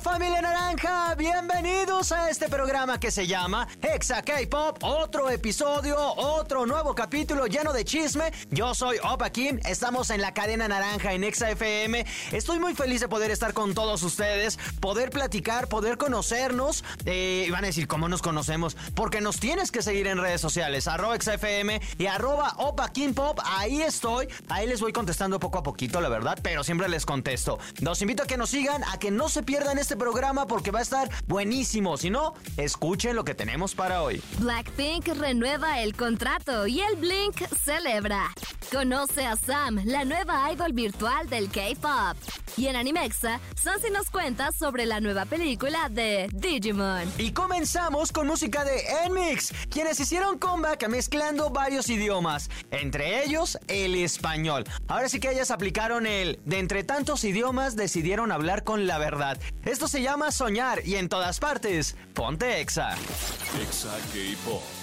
familia naranja, bienvenidos a este programa que se llama Exa K-Pop, otro episodio, otro nuevo capítulo lleno de chisme. Yo soy Opa Kim, estamos en la cadena naranja en Exa FM. Estoy muy feliz de poder estar con todos ustedes, poder platicar, poder conocernos. Eh, van a decir cómo nos conocemos, porque nos tienes que seguir en redes sociales, arroba FM y arroba Opa Kim Pop. Ahí estoy, ahí les voy contestando poco a poquito, la verdad, pero siempre les contesto. Los invito a que nos sigan, a que no se pierdan este programa porque va a estar buenísimo. Si no, escuchen lo que tenemos para hoy. Blackpink renueva el contrato y el Blink celebra. Conoce a Sam, la nueva idol virtual del K-pop. Y en Animexa, Sansi nos cuenta sobre la nueva película de Digimon. Y comenzamos con música de Enmix, quienes hicieron comeback mezclando varios idiomas, entre ellos el español. Ahora sí que ellas aplicaron el de entre tantos idiomas decidieron hablar con la verdad. Esto se llama soñar y en todas partes, ponte Exa. Exa K-Pop.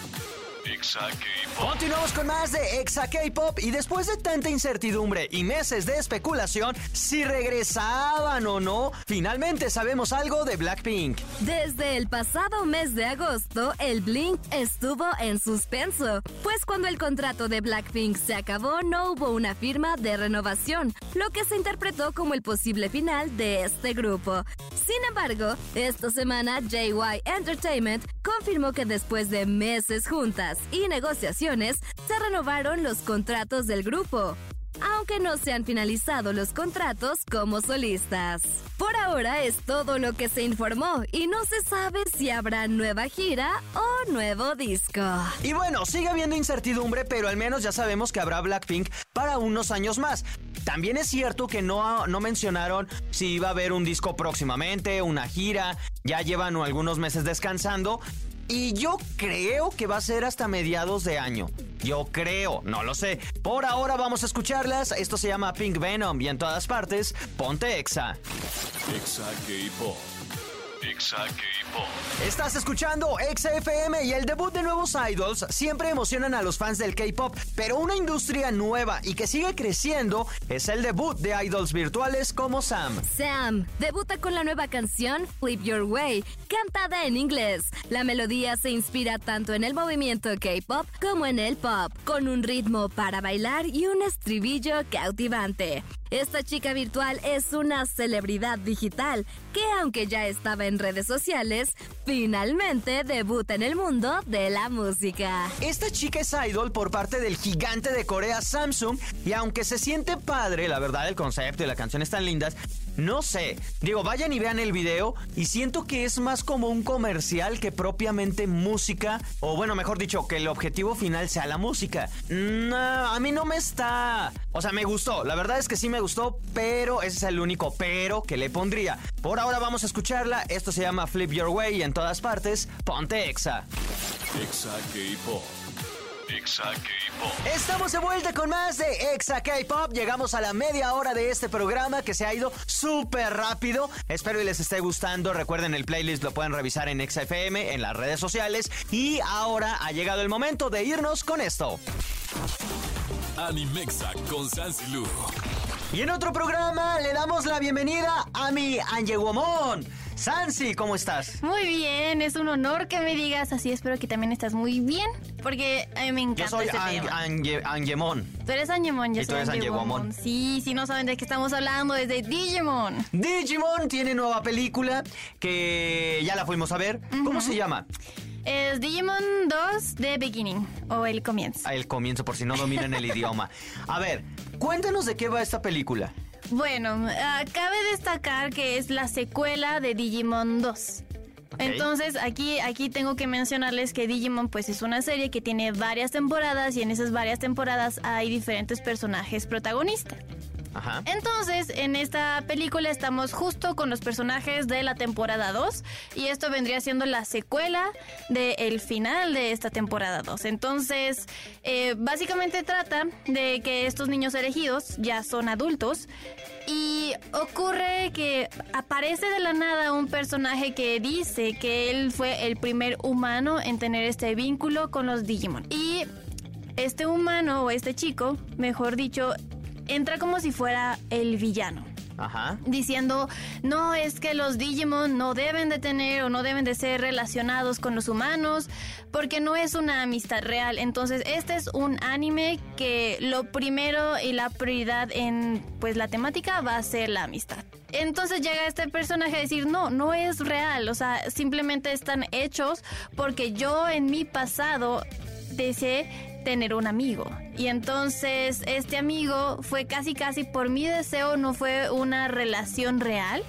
Exa K-Pop. Continuamos con más de Exa K-Pop y después de tanta incertidumbre y meses de especulación si regresaban o no, finalmente sabemos algo de Blackpink. Desde el pasado mes de agosto, el Blink estuvo en suspenso, pues cuando el contrato de Blackpink se acabó no hubo una firma de renovación, lo que se interpretó como el posible final de este grupo. Sin embargo, esta semana JY Entertainment confirmó que después de meses juntas y negociaciones, se renovaron los contratos del grupo aunque no se han finalizado los contratos como solistas. Por ahora es todo lo que se informó y no se sabe si habrá nueva gira o nuevo disco. Y bueno, sigue habiendo incertidumbre, pero al menos ya sabemos que habrá Blackpink para unos años más. También es cierto que no, no mencionaron si iba a haber un disco próximamente, una gira, ya llevan algunos meses descansando. Y yo creo que va a ser hasta mediados de año. Yo creo, no lo sé. Por ahora vamos a escucharlas. Esto se llama Pink Venom y en todas partes, ponte Exa. Exa K-Pop. Exa K-Pop. Estás escuchando XFM y el debut de nuevos idols siempre emocionan a los fans del K-pop, pero una industria nueva y que sigue creciendo es el debut de idols virtuales como Sam. Sam debuta con la nueva canción Flip Your Way, cantada en inglés. La melodía se inspira tanto en el movimiento K-pop como en el pop, con un ritmo para bailar y un estribillo cautivante. Esta chica virtual es una celebridad digital que aunque ya estaba en redes sociales, finalmente debuta en el mundo de la música. Esta chica es idol por parte del gigante de Corea Samsung y aunque se siente padre, la verdad el concepto y la canción están lindas, no sé. Digo, vayan y vean el video y siento que es más como un comercial que propiamente música. O bueno, mejor dicho, que el objetivo final sea la música. No, a mí no me está... O sea, me gustó. La verdad es que sí me gustó, pero ese es el único pero que le pondría. Por ahora vamos a escucharla. Esto se llama Flip Your Way en todas partes, ponte Exa. Exa K-Pop. Exa K-Pop. Estamos de vuelta con más de Exa K-Pop. Llegamos a la media hora de este programa que se ha ido súper rápido. Espero y les esté gustando. Recuerden, el playlist lo pueden revisar en Exa FM, en las redes sociales. Y ahora ha llegado el momento de irnos con esto. Animexa con Sansi Lu. Y en otro programa le damos la bienvenida a mi Angeguomón. Sansi, ¿cómo estás? Muy bien, es un honor que me digas así. Espero que también estás muy bien, porque a mí me encanta Yo soy este Ang- tema. Ange- Angemón. Tú eres Angemon, yo Y tú soy eres Angemon. Angemon. Sí, sí, no saben de qué estamos hablando, es de Digimon. Digimon tiene nueva película que ya la fuimos a ver. ¿Cómo se llama? Es Digimon 2 de Beginning, o el comienzo. El comienzo, por si no dominan el idioma. A ver, cuéntanos de qué va esta película. Bueno, ah, cabe destacar que es la secuela de Digimon 2. Entonces aquí, aquí tengo que mencionarles que Digimon pues es una serie que tiene varias temporadas y en esas varias temporadas hay diferentes personajes protagonistas. Entonces, en esta película estamos justo con los personajes de la temporada 2 y esto vendría siendo la secuela del final de esta temporada 2. Entonces, eh, básicamente trata de que estos niños elegidos ya son adultos y ocurre que aparece de la nada un personaje que dice que él fue el primer humano en tener este vínculo con los Digimon. Y este humano o este chico, mejor dicho, entra como si fuera el villano. Ajá. Diciendo, no es que los Digimon no deben de tener o no deben de ser relacionados con los humanos porque no es una amistad real. Entonces, este es un anime que lo primero y la prioridad en pues la temática va a ser la amistad. Entonces llega este personaje a decir, no, no es real, o sea, simplemente están hechos porque yo en mi pasado deseé tener un amigo. Y entonces este amigo fue casi casi por mi deseo, no fue una relación real.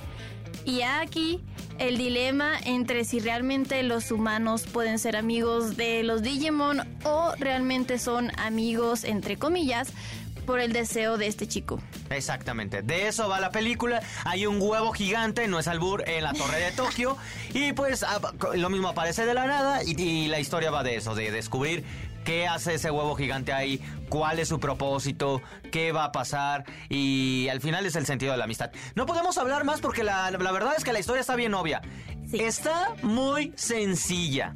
Y aquí el dilema entre si realmente los humanos pueden ser amigos de los Digimon o realmente son amigos entre comillas por el deseo de este chico. Exactamente, de eso va la película. Hay un huevo gigante, no es albur, en la torre de Tokio. y pues lo mismo aparece de la nada y, y la historia va de eso, de descubrir qué hace ese huevo gigante ahí, cuál es su propósito, qué va a pasar y al final es el sentido de la amistad. No podemos hablar más porque la, verdad es que la historia está bien obvia. Está muy sencilla.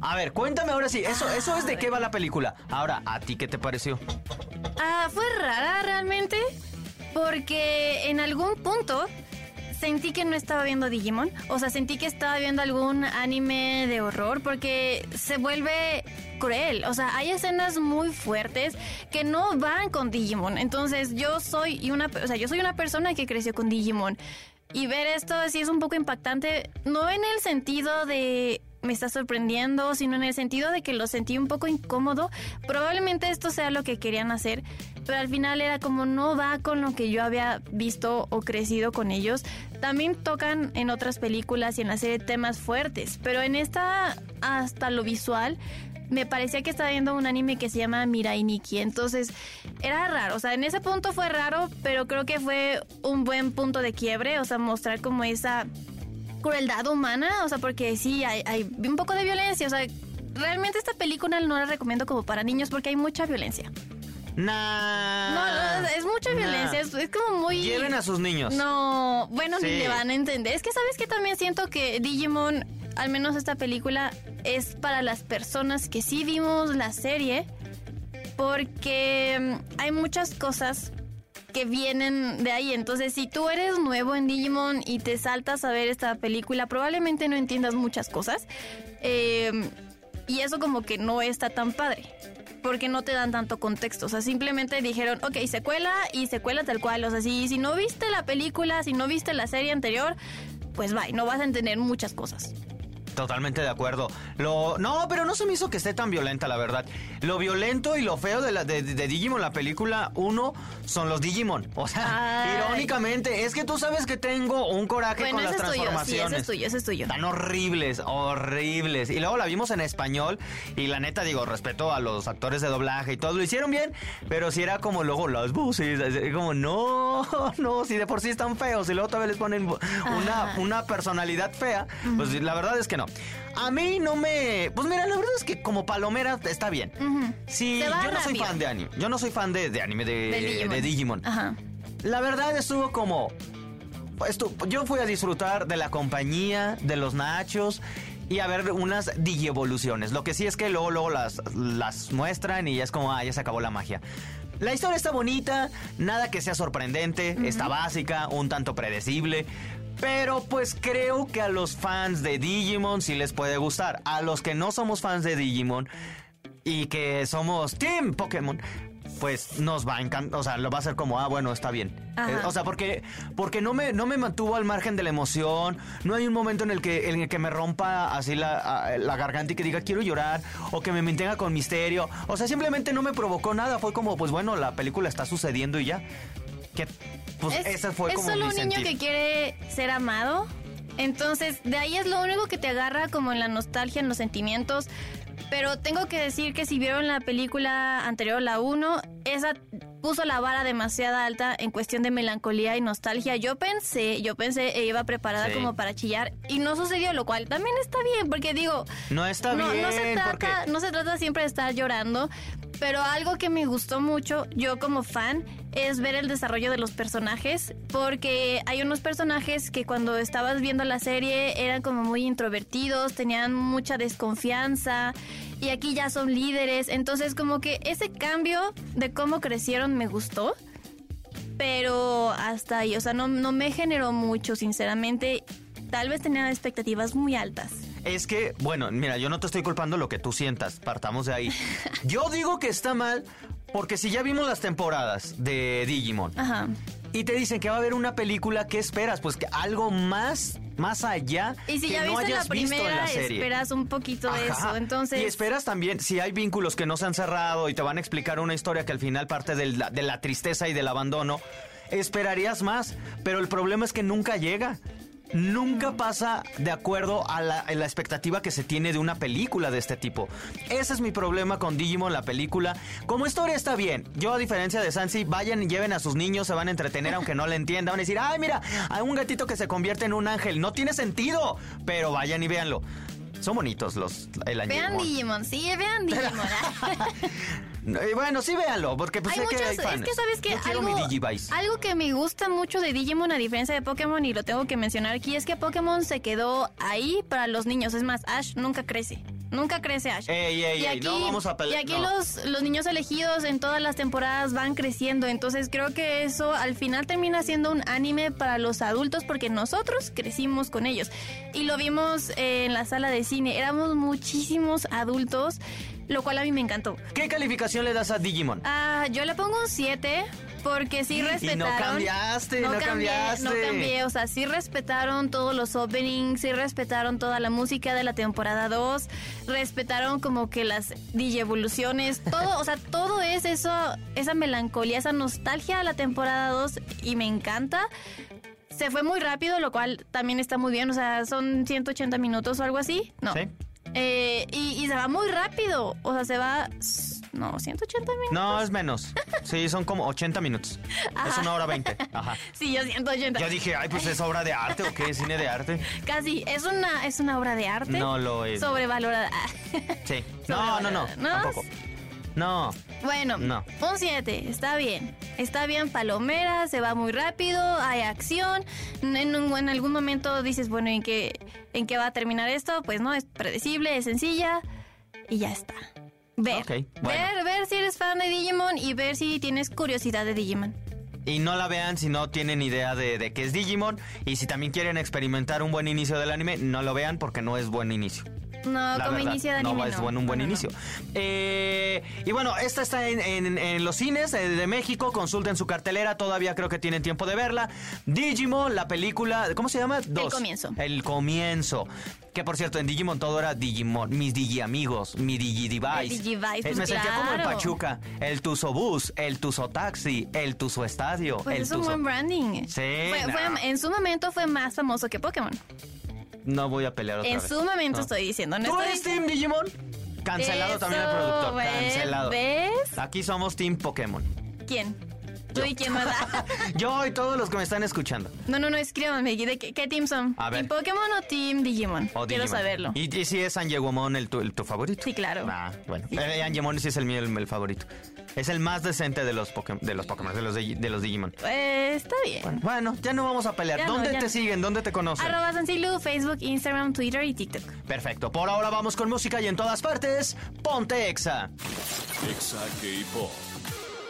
A ver, cuéntame ahora sí, eso, eso es de qué va la película. Ahora, ¿a ti qué te pareció? Ah, fue rara realmente, porque en algún punto sentí que no estaba viendo Digimon. O sea, sentí que estaba viendo algún anime de horror porque se vuelve cruel. O sea, hay escenas muy fuertes que no van con Digimon. Entonces, yo soy una, o sea, yo soy una persona que creció con Digimon. Y ver esto sí es un poco impactante, no en el sentido de me está sorprendiendo, sino en el sentido de que lo sentí un poco incómodo. Probablemente esto sea lo que querían hacer, pero al final era como no va con lo que yo había visto o crecido con ellos. También tocan en otras películas y en la serie temas fuertes, pero en esta hasta lo visual me parecía que estaba viendo un anime que se llama Mirai Nikki. Entonces, era raro. O sea, en ese punto fue raro, pero creo que fue un buen punto de quiebre. O sea, mostrar como esa crueldad humana. O sea, porque sí, hay, hay un poco de violencia. O sea, realmente esta película no la recomiendo como para niños porque hay mucha violencia. Nah. No, es mucha violencia, es, como muy... Lleven a sus niños. No, bueno, ni le van a entender. Es que sabes que también siento que Digimon al menos esta película es para las personas que sí vimos la serie, porque mm, hay muchas cosas que vienen de ahí. Entonces, si tú eres nuevo en Digimon y te saltas a ver esta película, probablemente no entiendas muchas cosas. Em, y eso como que no está tan padre. Porque no te dan tanto contexto. O sea, simplemente dijeron, ok, secuela y secuela tal cual. O sea, si, si no viste la película, si no viste la serie anterior, pues bye, no vas a entender muchas cosas. Totalmente de acuerdo. Lo, no, pero no se me hizo que esté tan violenta, la verdad. Lo violento y lo feo de, la, de, Digimon, la película 1, son los Digimon. O sea, irónicamente, es que tú sabes que tengo un coraje con las transformaciones. Sí, ese es tuyo, ese es tuyo. Tan horribles, horribles. Y luego la vimos en español y la neta, digo, respeto a los actores de doblaje y todo, lo hicieron bien, pero si era como luego las voces, como no, no, si de por sí están feos y luego todavía les ponen una, una personalidad fea, pues la verdad es que A mí no me. Pues mira, la verdad es que como palomera está bien. Sí, yo no soy fan de anime. Yo no soy fan de, anime de, Digimon. Ajá. La verdad estuvo como. yo fui a disfrutar de la compañía, de los nachos y a ver unas digievoluciones. Lo que sí es que luego, luego las, las muestran y ya es como, ah, ya se acabó la magia. La historia está bonita, nada que sea sorprendente, está básica, un tanto predecible. Pero pues creo que a los fans de Digimon sí les puede gustar. A los que no somos fans de Digimon y que somos Team Pokémon, pues nos va a encantar, o sea, lo va a hacer como, ah, bueno, está bien. Eh, o sea, porque, porque no, me, no me mantuvo al margen de la emoción, no hay un momento en el que, en el que me rompa así la, la garganta y que diga quiero llorar, o que me mantenga con misterio, o sea, simplemente no me provocó nada, fue como, pues bueno, la película está sucediendo y ya. Que pues es, fue solo un niño que quiere ser amado. Entonces, de ahí es lo único que te agarra como en la nostalgia, en los sentimientos. Pero tengo que decir que si vieron la película anterior, la 1, esa puso la vara demasiado alta en cuestión de melancolía y nostalgia. Yo pensé, yo pensé e iba preparada Sí. como para chillar y no sucedió, lo cual también está bien, porque digo, No está no, bien, no se trata, porque... no se trata siempre de estar llorando, pero algo que me gustó mucho, yo como fan, es ver el desarrollo de los personajes, porque hay unos personajes que cuando estabas viendo la serie eran como muy introvertidos, tenían mucha desconfianza, y aquí ya son líderes, entonces como que ese cambio de cómo crecieron me gustó. Pero hasta ahí, o sea, no, no me generó mucho, sinceramente. Tal vez tenía expectativas muy altas. Es que, bueno, mira, yo no te estoy culpando lo que tú sientas, partamos de ahí. Yo digo que está mal porque si ya vimos las temporadas de Digimon Ajá. y te dicen que va a haber una película, ¿qué esperas? Pues que algo más, más allá Y si que ya no viste la hayas visto en primera, la serie. esperas un poquito de eso. Entonces, Y esperas también, si hay vínculos que no se han cerrado y te van a explicar una historia que al final parte de la tristeza y del abandono, esperarías más. Pero el problema es que nunca llega. Nunca pasa de acuerdo a la, a la expectativa que se tiene de una película de este tipo. Ese es mi problema con Digimon, la película. Como historia está bien. Yo, a diferencia de Sansi, vayan y lleven a sus niños, se van a entretener aunque no le entiendan. Van a decir, ay, mira, hay un gatito que se convierte en un ángel. No tiene sentido. Pero vayan y véanlo. Son bonitos los el vean. Digimon, sí, vean Digimon. Eh, Bueno, sí véanlo, porque pues hay sé que muchos, hay fans. es que sabes que Yo algo, mi Digivice. algo que me gusta mucho de Digimon a diferencia de Pokémon y lo tengo que mencionar aquí es que Pokémon se quedó ahí para los niños. Es más, Ash nunca crece. Nunca crece Ash. Ey, ey, y ey, aquí, no vamos a y pelear. aquí no. los, los niños elegidos en todas las temporadas van creciendo. Entonces creo que eso al final termina siendo un anime para los adultos porque nosotros crecimos con ellos. Y lo vimos en la sala de cine. Éramos muchísimos adultos, lo cual a mí me encantó. ¿Qué calificación le das a Digimon? Ah, yo le pongo un 7 porque sí respetaron. cambiaste, no cambié, cambiaste. No cambié, o sea, sí respetaron todos los openings, sí respetaron toda la música de la temporada 2, respetaron como que las digievoluciones, todo, o sea, todo es eso, esa melancolía, esa nostalgia de la temporada 2 y me encanta. Se fue muy rápido, lo cual también está muy bien, o sea, son 180 minutos o algo así. No. ¿Sí? Eh, y, y se va muy rápido, o sea, se va... No, 180 minutos. No, es menos. Sí, son como 80 minutos. Es una hora 20. Ajá. Sí, yo 180. Yo dije, ay, pues es obra de arte o qué, cine de arte. Casi, es una, es una obra de arte. No lo es. Sobrevalorada. Sí. No, no, no. ¿No? Tampoco. No. bueno, No. un 7, está bien. Está bien palomera, se va muy rápido, hay acción. En, algún momento dices, bueno, ¿en qué, ¿en qué va a terminar esto? Pues no, es predecible, es sencilla y ya está. Ver, bueno. ver, ver si eres fan de Digimon y ver si tienes curiosidad de Digimon. Y no la vean si no tienen idea de, de qué es Digimon. Y si también quieren experimentar un buen inicio del anime, no lo vean porque no es buen inicio. No, La como verdad, inicio de no anime. es bueno, un buen No, no, no. inicio. Eh, y bueno, esta está en, en- en los cines eh, de México. Consulten su cartelera. Todavía creo que tienen tiempo de verla. Digimon, la película. ¿Cómo se llama? Dos. comienzo. El comienzo. Que por cierto, en Digimon todo era Digimon. Mis Digi amigos, mi Digi Device. El Digivice, Eh, pues Me sentía como claro. Pachuca. El Tuzo Bus, el Tuzo Taxi, el Tuzo Estadio. Pues el es un buen branding. Sí, Fue- no. fue- en su momento fue más famoso que Pokémon. No voy a pelear otra En vez. su momento No. estoy diciendo. No ¿Tú estoy eres Team Digimon? Cancelado también el Eso, productor. ¿ves? Cancelado. ¿Ves? Aquí somos Team Pokémon. ¿Quién? ¿Tú y quién más? Yo y todos los que me están escuchando. no, no, no, escríbanme. ¿De qué, qué team son? A ver. ¿Team Pokémon o Team Digimon? O Quiero Digimon. saberlo. ¿Y, y si es Angemon el tu, el tu favorito? Sí, claro. Ah, bueno. Eh, Angemon sí es el mío, el, el favorito. Es el más decente de los Pokémon, de los Pokémon, de los, de, de los Digimon. Eh, está bien. Bueno, bueno, ya no vamos a pelear. Ya ¿Dónde te no. siguen? ¿Dónde te conocen? Arroba Sancilu, Facebook, Instagram, Twitter y TikTok. Perfecto. Por ahora vamos con música y en todas partes, ponte Exa. Exa K-Pop.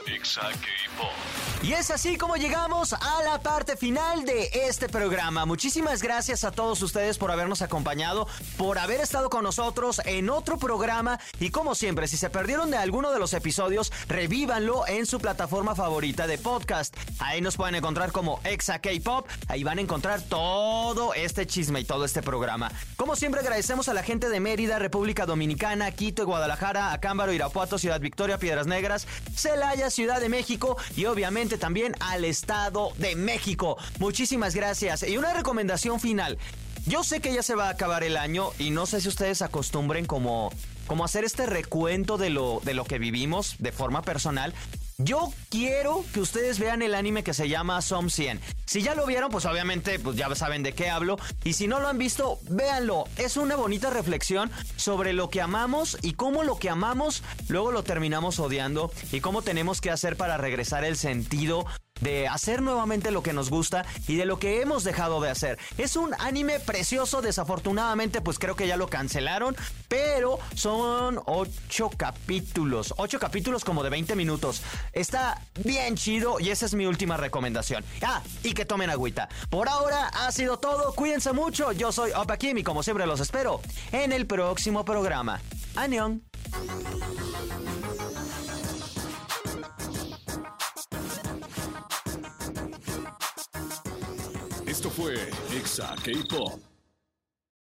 Exa K-Pop. Y es así como llegamos a la parte final de este programa. Muchísimas gracias a todos ustedes por habernos acompañado, por haber estado con nosotros en otro programa. Y como siempre, si se perdieron de alguno de los episodios, revívanlo en su plataforma favorita de podcast. Ahí nos pueden encontrar como Exa K-Pop. Ahí van a encontrar todo este chisme y todo este programa. Como siempre, agradecemos a la gente de Mérida, República Dominicana, Quito, Guadalajara, Acámbaro, Irapuato, Ciudad Victoria, Piedras Negras, Celaya, Ciudad de México y obviamente también al Estado de México. Muchísimas gracias. Y una recomendación final. Yo sé que ya se va a acabar el año y no sé si ustedes acostumbren como, como hacer este recuento de lo, de lo que vivimos de forma personal. Yo quiero que ustedes vean el anime que se llama Som 100. Si ya lo vieron, pues obviamente pues ya saben de qué hablo. Y si no lo han visto, véanlo. Es una bonita reflexión sobre lo que amamos y cómo lo que amamos luego lo terminamos odiando y cómo tenemos que hacer para regresar el sentido de hacer nuevamente lo que nos gusta y de lo que hemos dejado de hacer. Es un anime precioso, desafortunadamente pues creo que ya lo cancelaron, pero son ocho capítulos, ocho capítulos como de 20 minutos. Está bien chido y esa es mi última recomendación. Ah, y que tomen agüita. Por ahora ha sido todo, cuídense mucho, yo soy Opa Kim y como siempre los espero en el próximo programa. Anion. Fue Exa K-Pop.